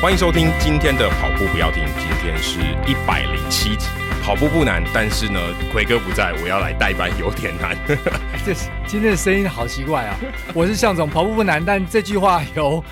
欢迎收听今天的跑步不要停，今天是一百零七集。跑步不难，但是呢，奎哥不在，我要来代班有点难。这今天的声音好奇怪啊！我是向总，跑步不难，但这句话有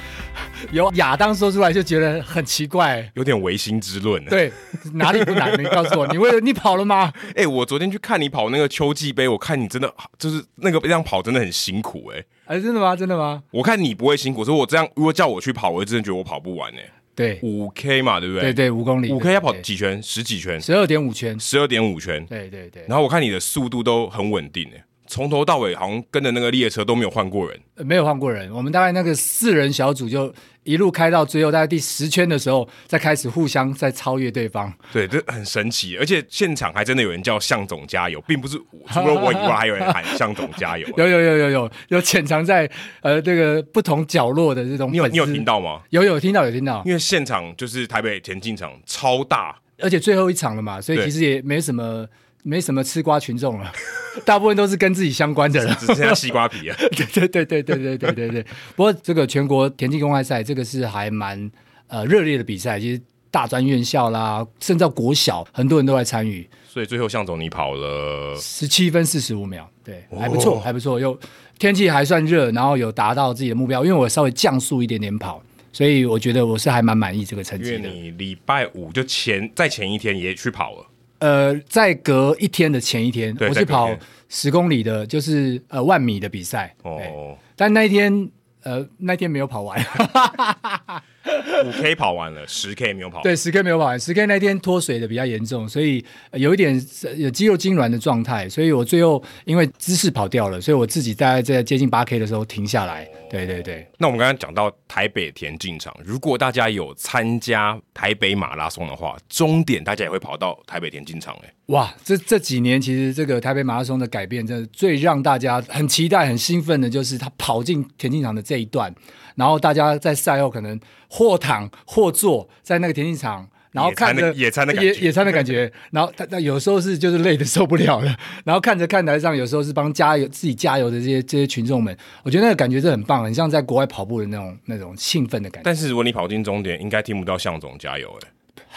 由亚当说出来就觉得很奇怪，有点唯心之论。对，哪里不难？你告诉我，你为了你跑了吗？哎、欸，我昨天去看你跑那个秋季杯，我看你真的就是那个这样跑真的很辛苦哎、欸。哎、欸，真的吗？真的吗？我看你不会辛苦，所以我这样如果叫我去跑，我真的觉得我跑不完哎、欸。对，五 K 嘛，对不对？对对，五公里，五 K 要跑几圈？十几圈？十二点五圈，十二点五圈。对对对。然后我看你的速度都很稳定诶，从头到尾好像跟着那个列车都没有换过人。没有换过人，我们大概那个四人小组就一路开到最后，大概第十圈的时候，再开始互相在超越对方。对，这很神奇，而且现场还真的有人叫向总加油，并不是除了我以外还有人喊向总加油。有有有有有有潜藏在呃这个不同角落的这种，你有你有听到吗？有有听到有听到，因为现场就是台北田径场超大，而且最后一场了嘛，所以其实也没什么。没什么吃瓜群众了，大部分都是跟自己相关的人，只剩下西瓜皮啊。对对对对对对对对对。不过这个全国田径公开赛，这个是还蛮呃热烈的比赛，其实大专院校啦，甚至到国小，很多人都来参与。所以最后向总你跑了十七分四十五秒，对，还不错，哦、还不错。又天气还算热，然后有达到自己的目标，因为我稍微降速一点点跑，所以我觉得我是还蛮满意这个成绩的。因为你礼拜五就前在前一天也去跑了。呃，在隔一天的前一天，我是跑十公里的，就是呃万米的比赛。哦，但那一天，呃，那天没有跑完。五 K 跑完了，十 K 没有跑。对，十 K 没有跑完，十 K 那天脱水的比较严重，所以有一点有肌肉痉挛的状态，所以我最后因为姿势跑掉了，所以我自己大概在接近八 K 的时候停下来。对对对。那我们刚刚讲到台北田径场，如果大家有参加台北马拉松的话，终点大家也会跑到台北田径场哎。哇，这这几年其实这个台北马拉松的改变，真的最让大家很期待、很兴奋的，就是他跑进田径场的这一段。然后大家在赛后可能或躺或坐在那个田径场，然后看着野餐的野野餐的感觉。然后他他有时候是就是累的受不了了，然后看着看台上有时候是帮加油自己加油的这些这些群众们，我觉得那个感觉是很棒，很像在国外跑步的那种那种兴奋的感觉。但是如果你跑进终点，应该听不到向总加油哎。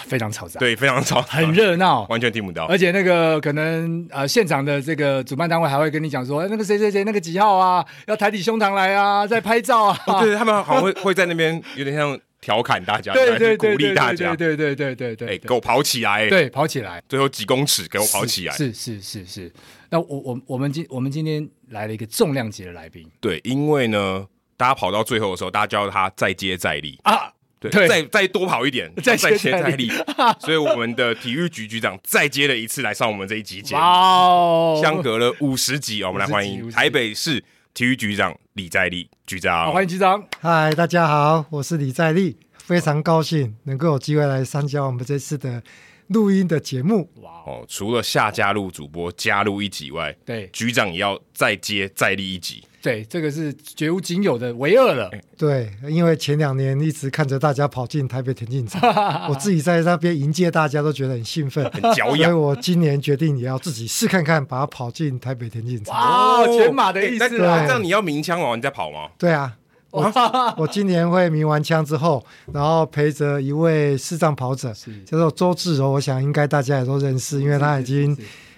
非常嘈杂，对，非常吵，很热闹，完全听不到。而且那个可能呃，现场的这个主办单位还会跟你讲说，那个谁谁谁，那个几号啊，要抬起胸膛来啊，在拍照啊。哦、对，他们好像会会在那边有点像调侃大家，对 对，鼓励大家，对对对对对，哎，给我跑起来，对，跑起来，最后几公尺给我跑起来，是是是是，是。那我我我们今我们今天来了一个重量级的来宾，对，因为呢，大家跑到最后的时候，大家叫他再接再厉。啊。对，对。再再多跑一点，再接再厉，所以我们的体育局局长再接了一次来上我们这一集节目，哇相隔了五十集，我们来欢迎台北市体育局长李在立局长，好，欢迎局长。嗨，大家好，我是李在立，非常高兴能够有机会来参加我们这次的录音的节目。哇哦，除了下加入主播加入一集外，对，局长也要再接再厉一集。对，这个是绝无仅有的唯二了。对，因为前两年一直看着大家跑进台北田径场，我自己在那边迎接大家都觉得很兴奋、很骄阳。所以我今年决定也要自己试看看，把它跑进台北田径场。哇，全马的意思。啊，这样你要鸣枪哦你在跑吗？对啊，我我今年会鸣完枪之后，然后陪着一位视障跑者，叫做周志柔，我想应该大家也都认识，因为他已经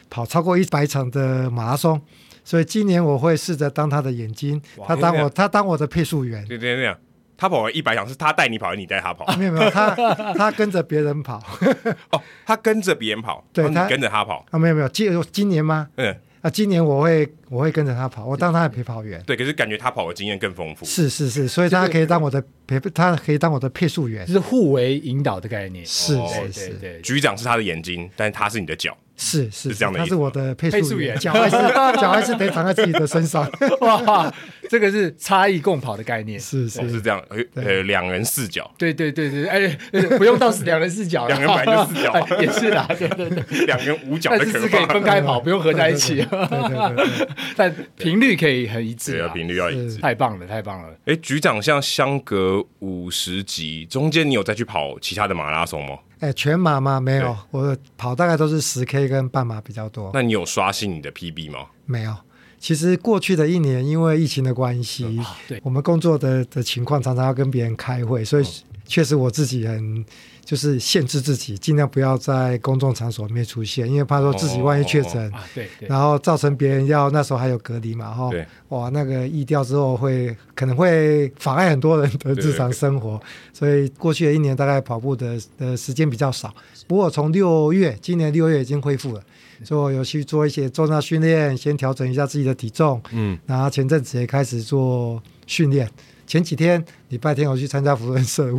跑超过一百场的马拉松。所以今年我会试着当他的眼睛，他当我他当我的配速员。对对对，他跑完一百场是他带你跑，还是你带他跑？没有没有，他他跟着别人跑。哦，他跟着别人跑，对，他跟着他跑。啊，没有没有，今今年吗？嗯。啊，今年我会我会跟着他跑，我当他的陪跑员。对，可是感觉他跑的经验更丰富。是是是，所以他可以当我的陪，他可以当我的配速员，就是互为引导的概念。是是是，对。局长是他的眼睛，但是他是你的脚。是是是这样的，他是我的配速员，脚还是 脚还是得长在自己的身上。哇，这个是差异共跑的概念。是是是这样，呃，两人四脚。对对对对，哎，不用到两人四脚，两人本来就四脚，也是啦。对对对，两人五脚，但是是可以分开跑，不用合在一起。对对对，但频率可以很一致。对啊，频率要一致。太棒了，太棒了。哎，局长，像相隔五十级，中间你有再去跑其他的马拉松吗？哎，全马吗？没有，我跑大概都是十 K 跟半马比较多。那你有刷新你的 PB 吗？没有。其实过去的一年，因为疫情的关系，对，我们工作的的情况常常要跟别人开会，所以确实我自己很就是限制自己，尽量不要在公众场所里面出现，因为怕说自己万一确诊，啊，对，对然后造成别人要那时候还有隔离嘛，哈，对哇，那个疫调之后会可能会妨碍很多人的日常生活，所以过去的一年大概跑步的的时间比较少。不过从六月，今年六月已经恢复了。所以我有去做一些重量训练，先调整一下自己的体重。嗯，然后前阵子也开始做训练。前几天礼拜天我去参加福伦社五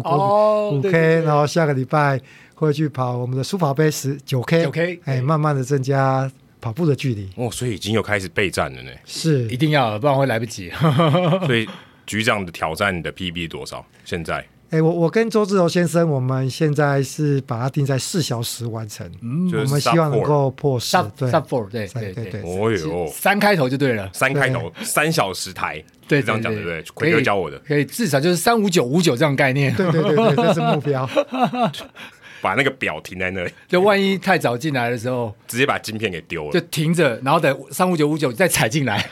五 K，然后下个礼拜会去跑我们的书跑杯十九 K。九 K，哎，慢慢的增加跑步的距离。哦，所以已经有开始备战了呢。是，一定要，不然会来不及。所以局长的挑战你的 PB 多少？现在？哎，我我跟周志柔先生，我们现在是把它定在四小时完成。嗯，我们希望能够破四，对，sub four，对对对对。哦哟，三开头就对了，三开头，三小时台，对，这样讲对不对？奎哥教我的，可以至少就是三五九五九这样概念。对对对对，这是目标。把那个表停在那里，就万一太早进来的时候，直接把晶片给丢了，就停着，然后等三五九五九再踩进来。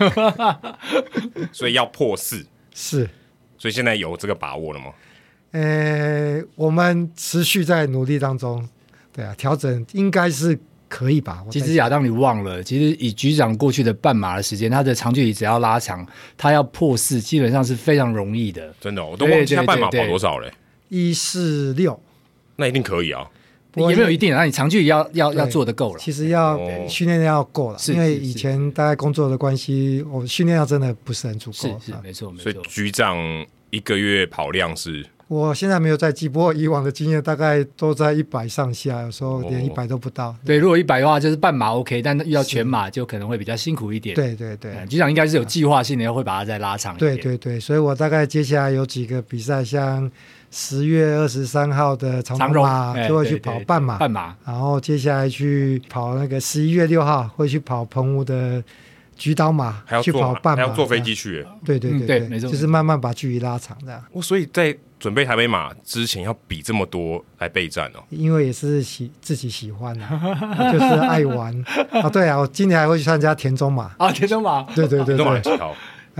所以要破四，是。所以现在有这个把握了吗？呃，我们持续在努力当中，对啊，调整应该是可以吧。其实亚当，你忘了，其实以局长过去的半马的时间，他的长距离只要拉长，他要破四，基本上是非常容易的。真的，我都忘记他半马跑多少嘞。一四六，那一定可以啊。也没有一定，那你长距离要要要做的够了。其实要训练要够了，因为以前大概工作的关系，我训练量真的不是很足够。是是，没错没错。所以局长一个月跑量是？我现在没有在记，不过以往的经验大概都在一百上下，有时候连一百都不到。对，如果一百的话就是半马 OK，但遇到全马就可能会比较辛苦一点。对对对，局长应该是有计划性的，要会把它再拉长一点。对对对，所以我大概接下来有几个比赛，像。十月二十三号的长荣马就会去跑半马，半马，然后接下来去跑那个十一月六号会去跑澎湖的菊岛马，还要去跑半马，还要坐飞机去。对对对对，没错，就是慢慢把距离拉长这样。我所以在准备台北马之前要比这么多来备战哦，因为也是喜自己喜欢啊，就是爱玩。啊。对啊，我今年还会去参加田中马。啊，田中马，对对对对。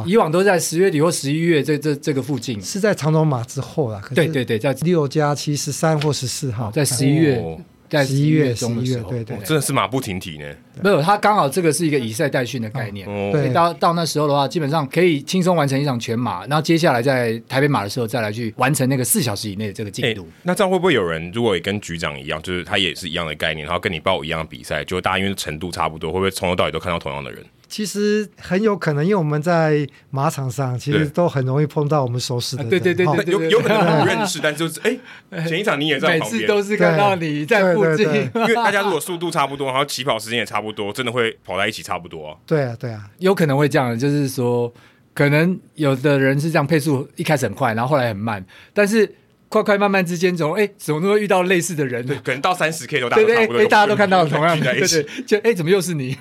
以往都在十月底或十一月这这这个附近，是在长荣马之后啦。对对对，在六加七十三或十四号，在十一月，在十一月中的时候，对对，真的是马不停蹄呢。没有，他刚好这个是一个以赛代训的概念。对，到到那时候的话，基本上可以轻松完成一场全马，然后接下来在台北马的时候再来去完成那个四小时以内的这个进度。那这样会不会有人如果也跟局长一样，就是他也是一样的概念，然后跟你报一样的比赛，就大家因为程度差不多，会不会从头到尾都看到同样的人？其实很有可能，因为我们在马场上，其实都很容易碰到我们熟识的人。对对对对，有 有可能不认识，但就是哎，前一场你也在旁边，每次都是看到你在附近。因为大家如果速度差不多，然后起跑时间也差不多，真的会跑在一起差不多。对啊，对啊，有可能会这样，就是说，可能有的人是这样配速，一开始很快，然后后来很慢，但是。快快慢慢之间，总哎，怎么都会遇到类似的人？对，可能到三十 K 都大家差不多，大家都看到同样的，对对，就哎，怎么又是你？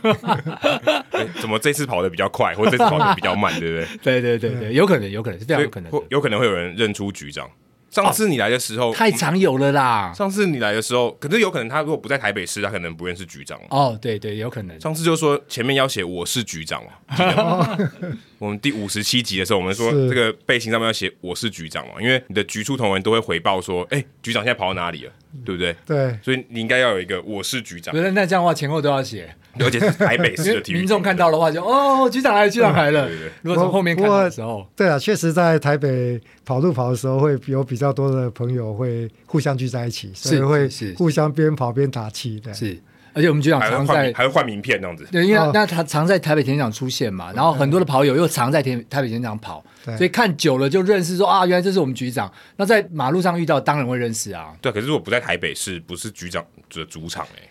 怎么这次跑得比较快，或者这次跑得比较慢，对不对？对对对对，有可能，有可能是这样，有可能，有可能会有人认出局长。上次你来的时候太常有了啦。上次你来的时候，可是有可能他如果不在台北市，他可能不认识局长。哦，对对，有可能。上次就说前面要写我是局长嘛。我们第五十七集的时候，我们说这个背心上面要写我是局长嘛，因为你的局处同仁都会回报说，哎，局长现在跑到哪里了，对不对？对。所以你应该要有一个我是局长。那那这样的话前后都要写，而且是台北市的体育。民众看到的话就哦，局长来了，局长来了。对对。如果从后面看的时候，对啊，确实在台北。跑路跑的时候，会有比较多的朋友会互相聚在一起，所以会互相边跑边打气。的，是，而且我们局长常在还会换名片这样子。对，因为那他常在台北田径场出现嘛，然后很多的跑友又常在田台北田径场跑，所以看久了就认识，说啊，原来这是我们局长。那在马路上遇到，当然会认识啊。对，可是如果不在台北市，不是局长的主场哎。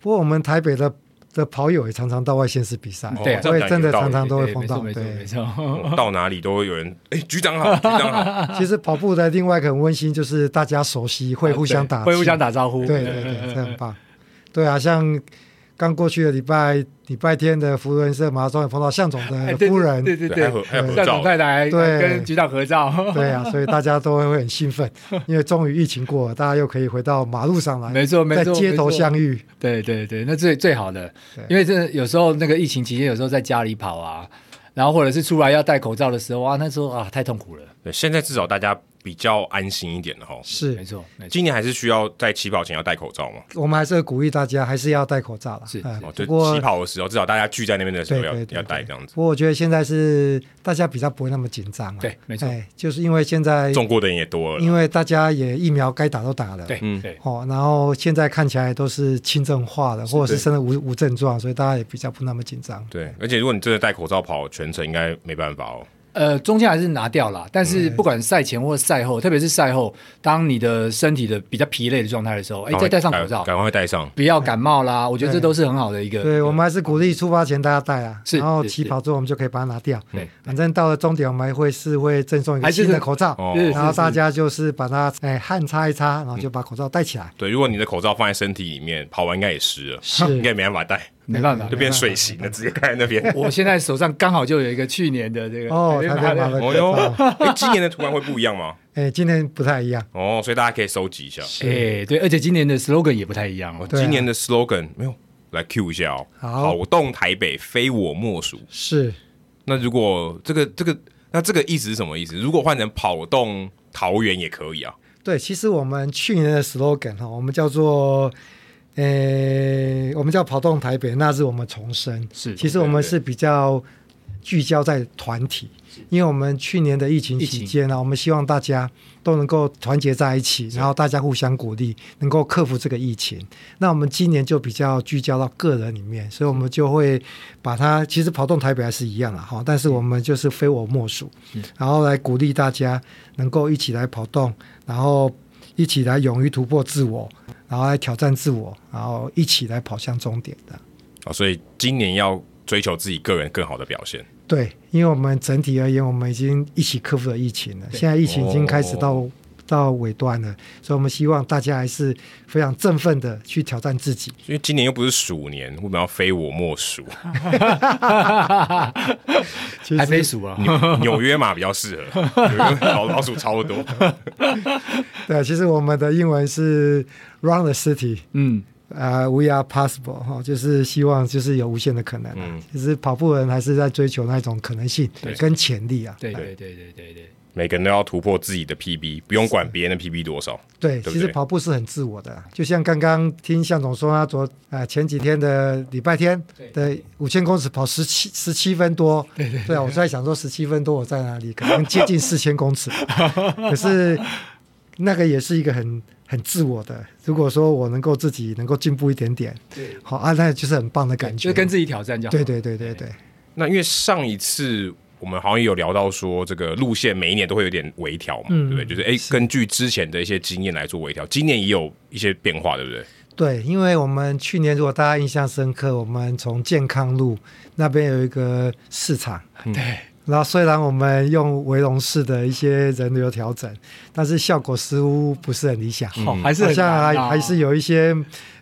不过我们台北的。的跑友也常常到外县市比赛，对，所以真的常常都会碰到，对，没错，到哪里都会有人，哎，局长好，局长好。其实跑步的另外一个很温馨，就是大家熟悉，会互相打，会互相打招呼，对对对，这很棒。对啊，像。刚过去的礼拜礼拜天的福伦社马拉松，也碰到向总的 夫人，对对对，向总太太对跟局长合照，对啊，所以大家都会很兴奋，因为终于疫情过了，大家又可以回到马路上来，没错没错，在街头相遇，对对对，那最最好的，因为这有时候那个疫情期间，有时候在家里跑啊，然后或者是出来要戴口罩的时候啊，那时候啊太痛苦了。对，现在至少大家比较安心一点的哈。是没错，今年还是需要在起跑前要戴口罩吗？我们还是会鼓励大家还是要戴口罩了。是，嗯、哦，就不过起跑的时候，至少大家聚在那边的时候要要戴这样子。不过我觉得现在是大家比较不会那么紧张了。对，没错。哎，就是因为现在中过的人也多了，因为大家也疫苗该打都打了。对，嗯，对。哦，然后现在看起来都是轻症化的，或者是甚至无无症状，所以大家也比较不那么紧张。对，而且如果你真的戴口罩跑全程，应该没办法哦。呃，中间还是拿掉了，但是不管赛前或赛后，特别是赛后，当你的身体的比较疲累的状态的时候，哎，再戴上口罩，赶快戴上，不要感冒啦。我觉得这都是很好的一个。对，我们还是鼓励出发前大家戴啊，是，然后起跑之后我们就可以把它拿掉。对，反正到了终点我们还会是会赠送一个新的口罩，然后大家就是把它哎汗擦一擦，然后就把口罩戴起来。对，如果你的口罩放在身体里面，跑完应该也湿了，是 应该没办法戴。没办法，就变水形了，直接盖在那边。我现在手上刚好就有一个去年的这个哦，台北马的哦哟，哎，今年的图案会不一样吗？哎，今年不太一样哦，所以大家可以收集一下。哎，对，而且今年的 slogan 也不太一样哦。今年的 slogan 没有，来 Q 一下哦。跑动台北，非我莫属。是。那如果这个这个，那这个意思是什么意思？如果换成跑动桃园也可以啊。对，其实我们去年的 slogan 哈，我们叫做。呃，我们叫跑动台北，那是我们重生。是，其实我们是比较聚焦在团体，因为我们去年的疫情期间呢，我们希望大家都能够团结在一起，然后大家互相鼓励，能够克服这个疫情。那我们今年就比较聚焦到个人里面，所以我们就会把它，其实跑动台北还是一样啊，哈，但是我们就是非我莫属，然后来鼓励大家能够一起来跑动，然后一起来勇于突破自我。然后来挑战自我，然后一起来跑向终点的。啊，所以今年要追求自己个人更好的表现。对，因为我们整体而言，我们已经一起克服了疫情了。现在疫情已经开始到、哦、到尾端了，所以我们希望大家还是非常振奋的去挑战自己。因为今年又不是鼠年，为什么要非我莫属？还非鼠啊？纽约嘛比较适合，老老鼠超多。对，其实我们的英文是 Run the City，嗯，啊、uh,，We are possible 哈，就是希望就是有无限的可能、啊。嗯，其实跑步人还是在追求那种可能性跟潜力啊。对对对对对对，每个人都要突破自己的 PB，不用管别人的 PB 多少。对，对对其实跑步是很自我的，就像刚刚听向总说他昨啊前几天的礼拜天的五千公尺跑十七十七分多。对对，对，对啊，我在想说十七分多我在哪里？可能接近四千公尺，可是。那个也是一个很很自我的。如果说我能够自己能够进步一点点，对，好啊，那就是很棒的感觉，就跟自己挑战这样。对对对对对。那因为上一次我们好像也有聊到说，这个路线每一年都会有点微调嘛，嗯、对不对？就是哎，根据之前的一些经验来做微调，今年也有一些变化，对不对？对，因为我们去年如果大家印象深刻，我们从健康路那边有一个市场，对。然后虽然我们用围龙式的一些人流调整，但是效果似乎不是很理想，嗯、还是好像还还是有一些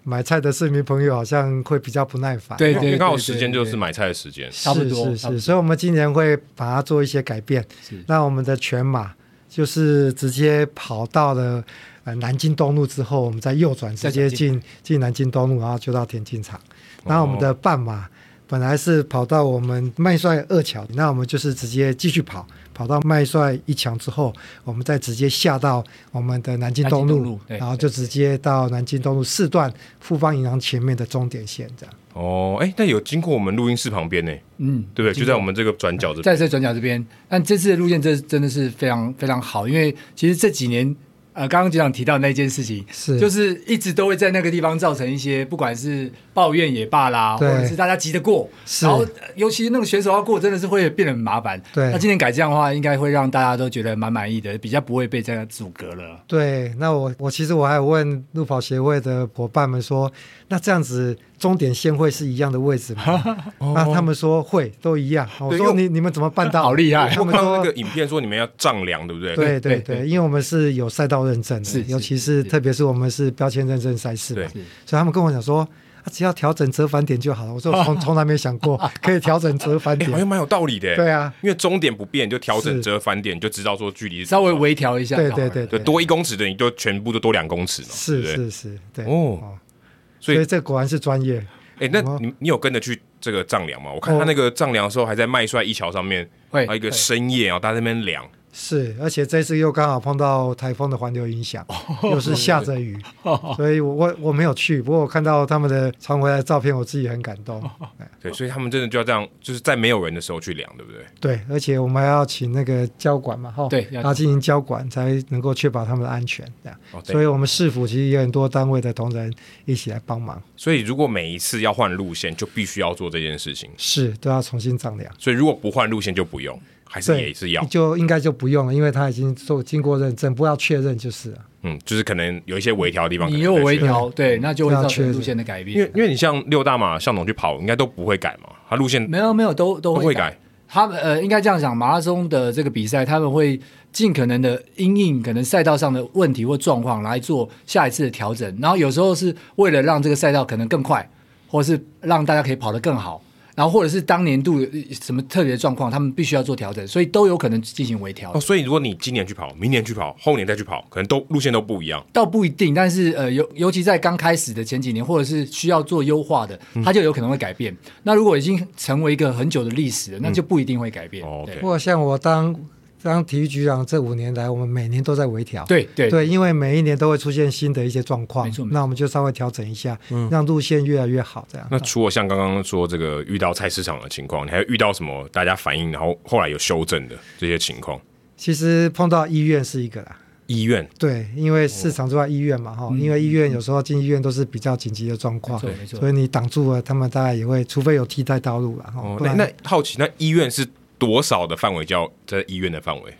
买菜的市民朋友好像会比较不耐烦。对对，对，对，刚好时间就是买菜的时间，是是是，所以我们今年会把它做一些改变。那我们的全马就是直接跑到了呃南京东路之后，我们再右转直接进进南京东路，然后就到田径场。然后我们的半马。本来是跑到我们麦帅二桥，那我们就是直接继续跑，跑到麦帅一桥之后，我们再直接下到我们的南京东路，东路然后就直接到南京东路四段富邦银行前面的终点线这样。哦，哎，那有经过我们录音室旁边呢，嗯，对不对？就在我们这个转角这边，在这转角这边。但这次的路线这真的是非常非常好，因为其实这几年。呃，刚刚局长提到的那件事情，是就是一直都会在那个地方造成一些，不管是抱怨也罢啦，或者是大家急得过，然后尤其那个选手要过，真的是会变得很麻烦。对，那今天改这样的话，应该会让大家都觉得蛮满意的，比较不会被这样阻隔了。对，那我我其实我还有问路跑协会的伙伴们说，那这样子。终点线会是一样的位置吗？那他们说会，都一样。我说你你们怎么办到？好厉害！我们说那个影片说你们要丈量，对不对？对对对，因为我们是有赛道认证的，尤其是特别是我们是标签认证赛事嘛，所以他们跟我讲说，只要调整折返点就好了。我说我从 从来没想过可以调整折返点，好像蛮有道理的。对啊，因为终点不变，就调整折返点，就知道说距离稍微微调一下。对对对，对多一公尺的你就全部都多两公尺嘛。是是是，对哦。所以这果然是专业。哎、欸，那你你有跟着去这个丈量吗？我看他那个丈量的时候，还在麦帅一桥上面，还有一个深夜啊，大家在那边量。是，而且这次又刚好碰到台风的环流影响，又是下着雨，所以我我我没有去，不过我看到他们的传回来的照片，我自己很感动。对，所以他们真的就要这样，就是在没有人的时候去量，对不对？对，而且我们还要请那个交管嘛，哈，对，然后进行交管，才能够确保他们的安全。这样，哦、所以我们市府其实有很多单位的同仁一起来帮忙。所以如果每一次要换路线，就必须要做这件事情，是都要重新丈量。所以如果不换路线就不用。还是也是要，就应该就不用了，因为他已经做经过认证，不要确认就是了。嗯，就是可能有一些微调的地方，你有微调，对，那就会造成路线的改变。因为因为你像六大马向总去跑，应该都不会改嘛，他路线没有没有都都会改。他们呃，应该这样讲，马拉松的这个比赛，他们会尽可能的因应可能赛道上的问题或状况来做下一次的调整，然后有时候是为了让这个赛道可能更快，或是让大家可以跑得更好。然后或者是当年度什么特别的状况，他们必须要做调整，所以都有可能进行微调。哦，所以如果你今年去跑，明年去跑，后年再去跑，可能都路线都不一样。倒不一定，但是呃，尤尤其在刚开始的前几年，或者是需要做优化的，它就有可能会改变。嗯、那如果已经成为一个很久的历史了，那就不一定会改变。哦，不过像我当。当体育局长这五年来，我们每年都在微调。对对对，因为每一年都会出现新的一些状况，没错。那我们就稍微调整一下，嗯，让路线越来越好。这样。那除了像刚刚说这个遇到菜市场的情况，你还有遇到什么大家反映，然后后来有修正的这些情况？其实碰到医院是一个啦。医院。对，因为市场之外医院嘛，哈、哦，因为医院有时候进医院都是比较紧急的状况。所以你挡住了，他们大概也会，除非有替代道路了。哦，那那好奇，那医院是？多少的范围叫在医院的范围？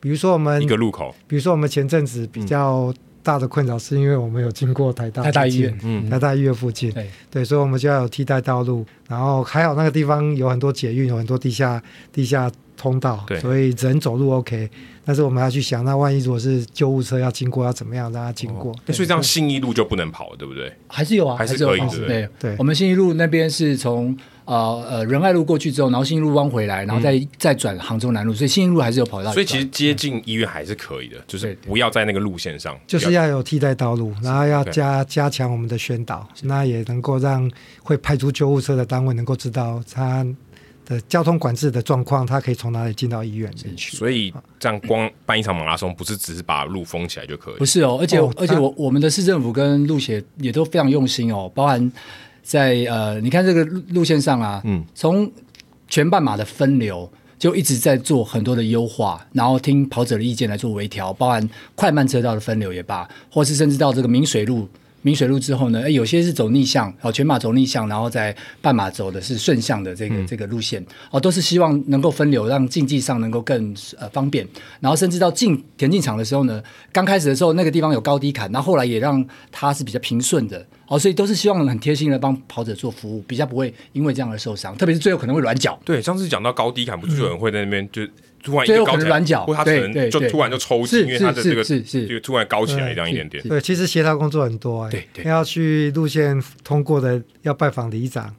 比如说我们一个路口，比如说我们前阵子比较大的困扰，是因为我们有经过台大台大医院，嗯，台大医院附近，对。对，所以我们就要有替代道路。然后还好那个地方有很多捷运，有很多地下地下通道，所以人走路 OK。但是我们要去想，那万一如果是救护车要经过，要怎么样让它经过？所以这样信义路就不能跑了，对不对？还是有啊，还是可以的。对对，我们信义路那边是从。呃呃，仁爱路过去之后，然后信义路弯回来，然后再、嗯、再转杭州南路，所以信义路还是有跑道。所以其实接近医院还是可以的，嗯、就是不要在那个路线上，就是要有替代道路，然后要加加强我们的宣导，那也能够让会派出救护车的单位能够知道他的交通管制的状况，他可以从哪里进到医院里去。所以这样光办一场马拉松，不是只是把路封起来就可以？不是哦，而且、哦、而且我我们的市政府跟路协也都非常用心哦，包含。在呃，你看这个路线上啊，嗯，从全半马的分流就一直在做很多的优化，然后听跑者的意见来做微调，包含快慢车道的分流也罢，或是甚至到这个明水路。明水路之后呢，诶，有些是走逆向，哦，全马走逆向，然后在半马走的是顺向的这个、嗯、这个路线，哦，都是希望能够分流，让竞技上能够更呃方便。然后甚至到进田径场的时候呢，刚开始的时候那个地方有高低坎，那后后来也让它是比较平顺的，哦，所以都是希望很贴心的帮跑者做服务，比较不会因为这样而受伤，特别是最后可能会软脚。对，上次讲到高低坎，不是有人会在那边、嗯、就。突然一个高软脚，或他可能就突然就抽筋，因为他的这个就突然高起来这样一点点。对，其实协调工作很多哎。对对，要去路线通过的，要拜访里长、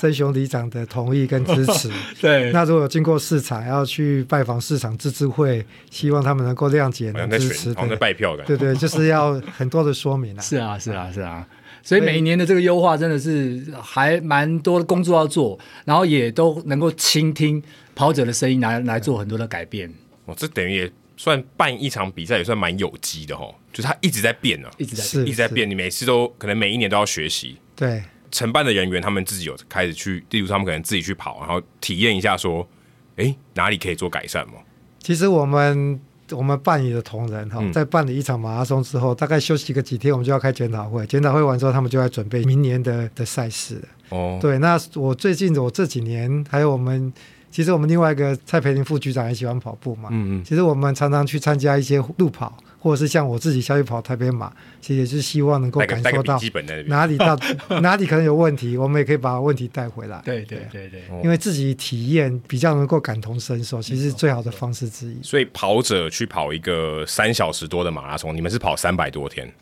曾雄里长的同意跟支持。对，那如果有经过市场，要去拜访市场自治会，希望他们能够谅解、能支持。好像在拜票的。对对，就是要很多的说明啊。是啊，是啊，是啊。所以每一年的这个优化真的是还蛮多的工作要做，然后也都能够倾听。跑者的声音来来做很多的改变，哦，这等于也算办一场比赛，也算蛮有机的哦。就是他一直在变呢，一直在是一直在变，你每次都可能每一年都要学习。对，承办的人员他们自己有开始去，例如他们可能自己去跑，然后体验一下，说，哎，哪里可以做改善吗？其实我们我们办理的同仁哈，在办理一场马拉松之后，大概休息个几天，我们就要开检讨会。检讨会完之后，他们就要准备明年的的赛事了。哦，对，那我最近我这几年还有我们。其实我们另外一个蔡培林副局长也喜欢跑步嘛，嗯嗯。其实我们常常去参加一些路跑，或者是像我自己下去跑台北马，其实也是希望能够感受到哪里到 哪里可能有问题，我们也可以把问题带回来。对对对对，因为自己体验比较能够感同身受，其实是最好的方式之一。所以跑者去跑一个三小时多的马拉松，你们是跑三百多天。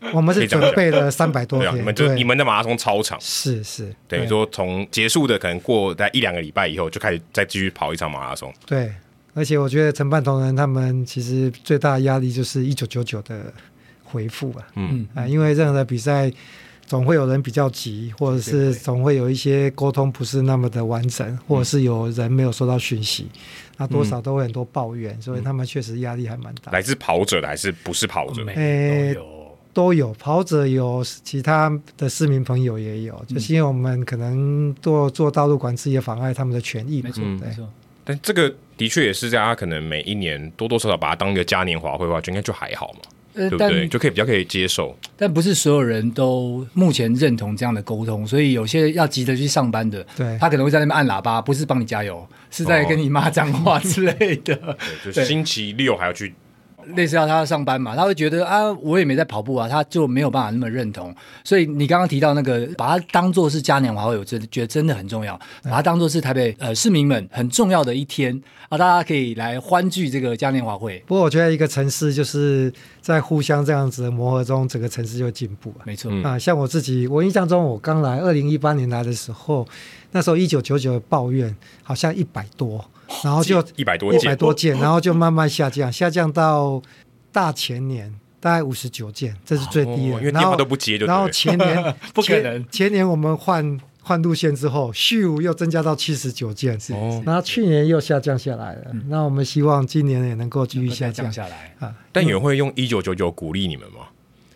我们是准备了三百多天，你们就你们的马拉松超长，是是，等于说从结束的可能过在一两个礼拜以后，就开始再继续跑一场马拉松。对，而且我觉得承办同仁他们其实最大的压力就是一九九九的回复啊，嗯。啊，因为任何的比赛总会有人比较急，或者是总会有一些沟通不是那么的完整，或者是有人没有收到讯息，那多少都会很多抱怨，所以他们确实压力还蛮大。来自跑者的还是不是跑者？诶，都有跑者，有其他的市民朋友也有，就是因为我们可能做做道路管制也妨碍他们的权益。没错，没错。但这个的确也是大家可能每一年多多少少把它当一个嘉年华会的话，就应该就还好嘛。对不对？就可以比较可以接受，但不是所有人都目前认同这样的沟通，所以有些要急着去上班的，对，他可能会在那边按喇叭，不是帮你加油，是在跟你骂脏话之类的。对，就是星期六还要去。类似要他要上班嘛，他会觉得啊，我也没在跑步啊，他就没有办法那么认同。所以你刚刚提到那个，把它当做是嘉年华会，我真觉得真的很重要，把它当做是台北呃市民们很重要的一天啊，大家可以来欢聚这个嘉年华会。不过我觉得一个城市就是在互相这样子的磨合中，整个城市就进步了。没错啊，像我自己，我印象中我刚来二零一八年来的时候，那时候一九九九的抱怨好像一百多。然后就一百多件一百多件，然后就慢慢下降，下降到大前年大概五十九件，这是最低的。因为电话都不接，然后前年 不可能，前年我们换换路线之后，咻又增加到七十九件，是，然后去年又下降下来了。那我们希望今年也能够继续下降下来啊。但有人会用一九九九鼓励你们吗？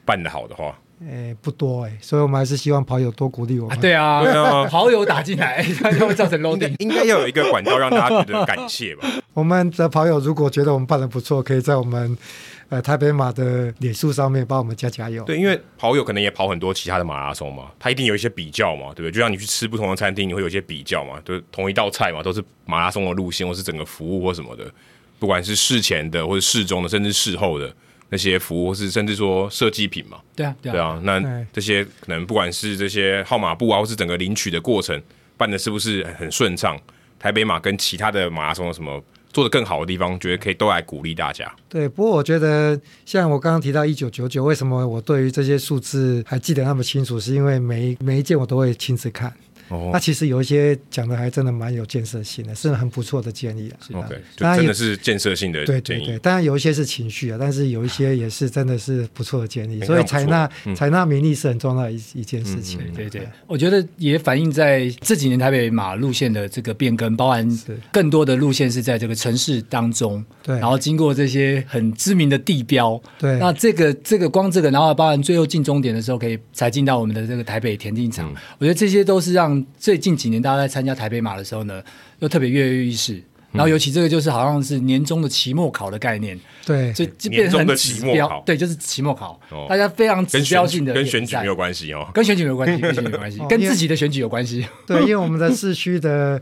办得好的话。诶，不多哎，所以我们还是希望跑友多鼓励我们。对啊，对啊，跑友打进来，它就会造成 loading。应该要有一个管道让大家觉得感谢吧。我们的跑友如果觉得我们办的不错，可以在我们呃台北马的脸书上面帮我们加加油。对，因为跑友可能也跑很多其他的马拉松嘛，他一定有一些比较嘛，对不对？就像你去吃不同的餐厅，你会有一些比较嘛，就是同一道菜嘛，都是马拉松的路线，或是整个服务或什么的，不管是事前的或者事中的，甚至事后的。那些服务，或是甚至说设计品嘛，对啊，对啊，对啊，那这些可能不管是这些号码布啊，或是整个领取的过程办的是不是很顺畅？台北马跟其他的马拉松有什么做的更好的地方？觉得可以都来鼓励大家。对，不过我觉得像我刚刚提到一九九九，为什么我对于这些数字还记得那么清楚？是因为每每一件我都会亲自看。那其实有一些讲的还真的蛮有建设性的，是很不错的建议啊。OK，就真的是建设性的建议。对对对，当然有一些是情绪啊，但是有一些也是真的是不错的建议。所以采纳采纳民意是很重要的一一件事情。对对，我觉得也反映在这几年台北马路线的这个变更，包含更多的路线是在这个城市当中，对，然后经过这些很知名的地标，对，那这个这个光这个，然后包含最后进终点的时候可以才进到我们的这个台北田径场，我觉得这些都是让。最近几年，大家在参加台北马的时候呢，又特别跃跃欲试。然后，尤其这个就是好像是年终的期末考的概念，对，所以就变成很指标，对，就是期末考，大家非常指标性的，跟选举没有关系哦，跟选举没有关系，跟选举没有关系，跟自己的选举有关系。对，因为我们的市区的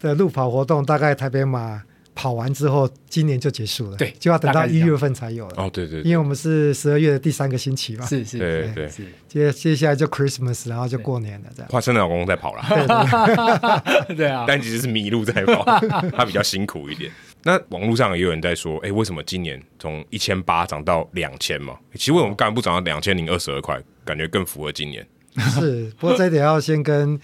的路跑活动，大概台北马。跑完之后，今年就结束了，对，就要等到一月份才有了。哦，对对，因为我们是十二月的第三个星期嘛，是是，对对，接接下来就 Christmas，然后就过年了，这样。华生的老公在跑了，对啊，但其实是迷路在跑，他比较辛苦一点。那网络上也有人在说，哎，为什么今年从一千八涨到两千嘛？其实为什么干嘛不涨到两千零二十二块？感觉更符合今年。是，不过这一点要先跟。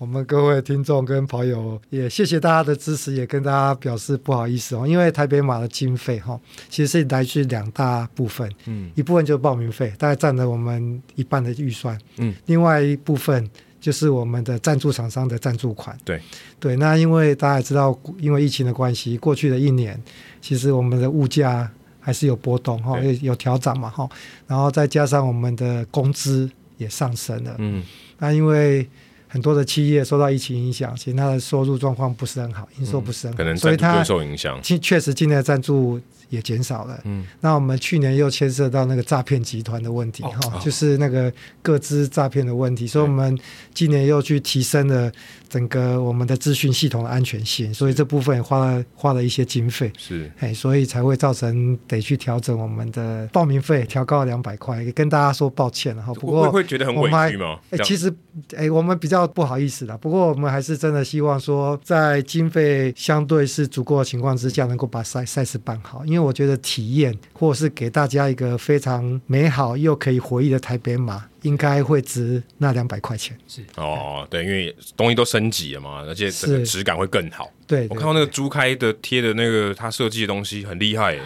我们各位听众跟跑友也谢谢大家的支持，也跟大家表示不好意思哦，因为台北马的经费哈，其实是来自两大部分，嗯，一部分就是报名费，大概占了我们一半的预算，嗯，另外一部分就是我们的赞助厂商的赞助款，对。对，那因为大家也知道，因为疫情的关系，过去的一年其实我们的物价还是有波动哈，有有调整嘛哈，然后再加上我们的工资也上升了，嗯，那因为。很多的企业受到疫情影响，其实它的收入状况不是很好，营收不是很好，可能所以它受影响。确实今年的赞助也减少了。嗯，那我们去年又牵涉到那个诈骗集团的问题，哈，就是那个各资诈骗的问题，所以我们今年又去提升了整个我们的资讯系统的安全性，所以这部分也花了花了一些经费。是，哎，所以才会造成得去调整我们的报名费，调高两百块，也跟大家说抱歉了哈。不过会觉得很委屈吗？哎，其实哎，我们比较。不好意思啦，不过我们还是真的希望说，在经费相对是足够的情况之下，能够把赛赛事办好。因为我觉得体验，或是给大家一个非常美好又可以回忆的台北马，应该会值那两百块钱。是哦，对，因为东西都升级了嘛，而且整个质感会更好。对，我看到那个朱开的贴的那个他设计的东西很厉害。